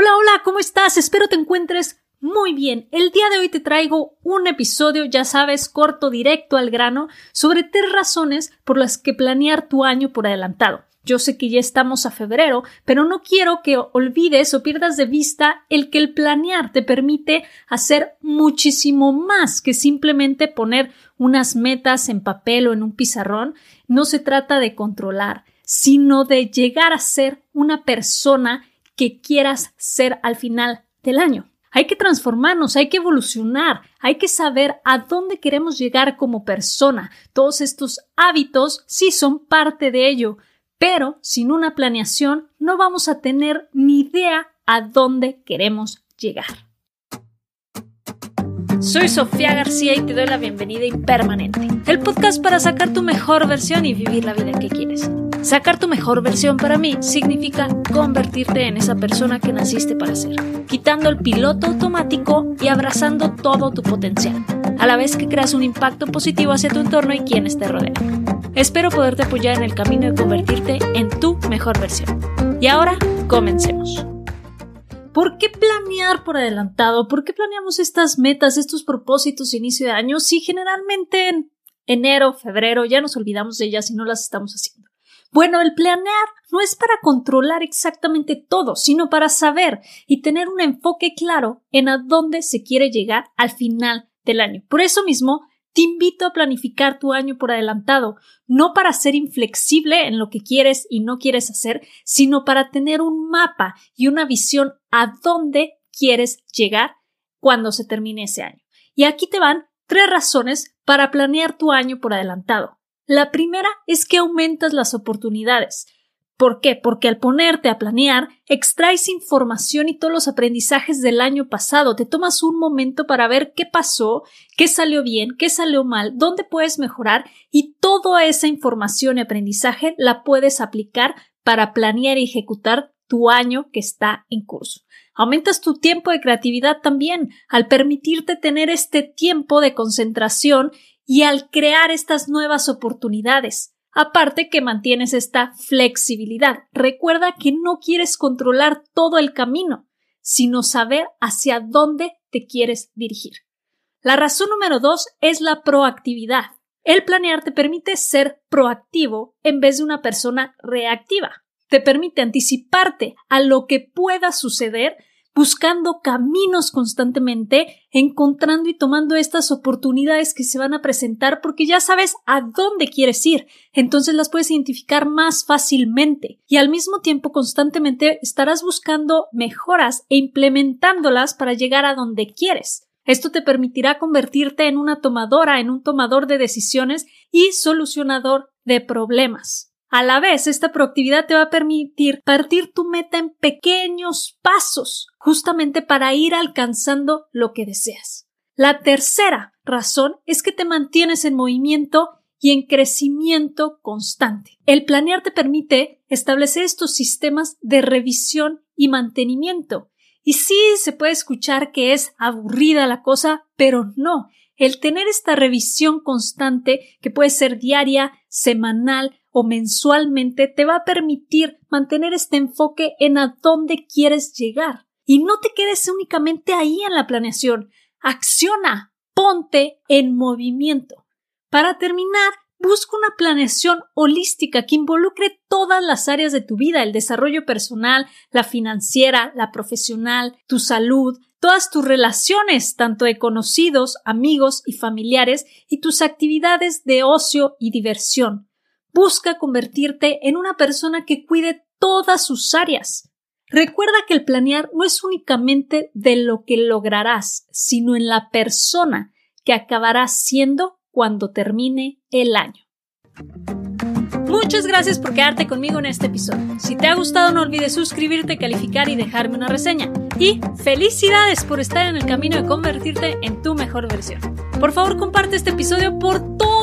Hola, hola, ¿cómo estás? Espero te encuentres muy bien. El día de hoy te traigo un episodio, ya sabes, corto, directo al grano, sobre tres razones por las que planear tu año por adelantado. Yo sé que ya estamos a febrero, pero no quiero que olvides o pierdas de vista el que el planear te permite hacer muchísimo más que simplemente poner unas metas en papel o en un pizarrón. No se trata de controlar, sino de llegar a ser una persona que quieras ser al final del año. Hay que transformarnos, hay que evolucionar, hay que saber a dónde queremos llegar como persona. Todos estos hábitos sí son parte de ello, pero sin una planeación no vamos a tener ni idea a dónde queremos llegar. Soy Sofía García y te doy la bienvenida Impermanente, el podcast para sacar tu mejor versión y vivir la vida que quieres. Sacar tu mejor versión para mí significa convertirte en esa persona que naciste para ser, quitando el piloto automático y abrazando todo tu potencial, a la vez que creas un impacto positivo hacia tu entorno y quienes te rodean. Espero poderte apoyar en el camino de convertirte en tu mejor versión. Y ahora, comencemos. ¿Por qué planear por adelantado? ¿Por qué planeamos estas metas, estos propósitos inicio de año si generalmente en enero, febrero ya nos olvidamos de ellas y no las estamos haciendo? Bueno, el planear no es para controlar exactamente todo, sino para saber y tener un enfoque claro en a dónde se quiere llegar al final del año. Por eso mismo, te invito a planificar tu año por adelantado, no para ser inflexible en lo que quieres y no quieres hacer, sino para tener un mapa y una visión a dónde quieres llegar cuando se termine ese año. Y aquí te van tres razones para planear tu año por adelantado. La primera es que aumentas las oportunidades. ¿Por qué? Porque al ponerte a planear, extraes información y todos los aprendizajes del año pasado. Te tomas un momento para ver qué pasó, qué salió bien, qué salió mal, dónde puedes mejorar y toda esa información y aprendizaje la puedes aplicar para planear y ejecutar tu año que está en curso. Aumentas tu tiempo de creatividad también al permitirte tener este tiempo de concentración y al crear estas nuevas oportunidades. Aparte que mantienes esta flexibilidad. Recuerda que no quieres controlar todo el camino, sino saber hacia dónde te quieres dirigir. La razón número dos es la proactividad. El planear te permite ser proactivo en vez de una persona reactiva. Te permite anticiparte a lo que pueda suceder buscando caminos constantemente, encontrando y tomando estas oportunidades que se van a presentar porque ya sabes a dónde quieres ir, entonces las puedes identificar más fácilmente y al mismo tiempo constantemente estarás buscando mejoras e implementándolas para llegar a donde quieres. Esto te permitirá convertirte en una tomadora, en un tomador de decisiones y solucionador de problemas. A la vez, esta proactividad te va a permitir partir tu meta en pequeños pasos, justamente para ir alcanzando lo que deseas. La tercera razón es que te mantienes en movimiento y en crecimiento constante. El planear te permite establecer estos sistemas de revisión y mantenimiento. Y sí se puede escuchar que es aburrida la cosa, pero no. El tener esta revisión constante, que puede ser diaria, semanal o mensualmente, te va a permitir mantener este enfoque en a dónde quieres llegar. Y no te quedes únicamente ahí en la planeación. Acciona, ponte en movimiento. Para terminar, busca una planeación holística que involucre todas las áreas de tu vida, el desarrollo personal, la financiera, la profesional, tu salud, todas tus relaciones, tanto de conocidos, amigos y familiares, y tus actividades de ocio y diversión. Busca convertirte en una persona que cuide todas sus áreas. Recuerda que el planear no es únicamente de lo que lograrás, sino en la persona que acabarás siendo cuando termine el año. Muchas gracias por quedarte conmigo en este episodio. Si te ha gustado no olvides suscribirte, calificar y dejarme una reseña. Y felicidades por estar en el camino de convertirte en tu mejor versión. Por favor comparte este episodio por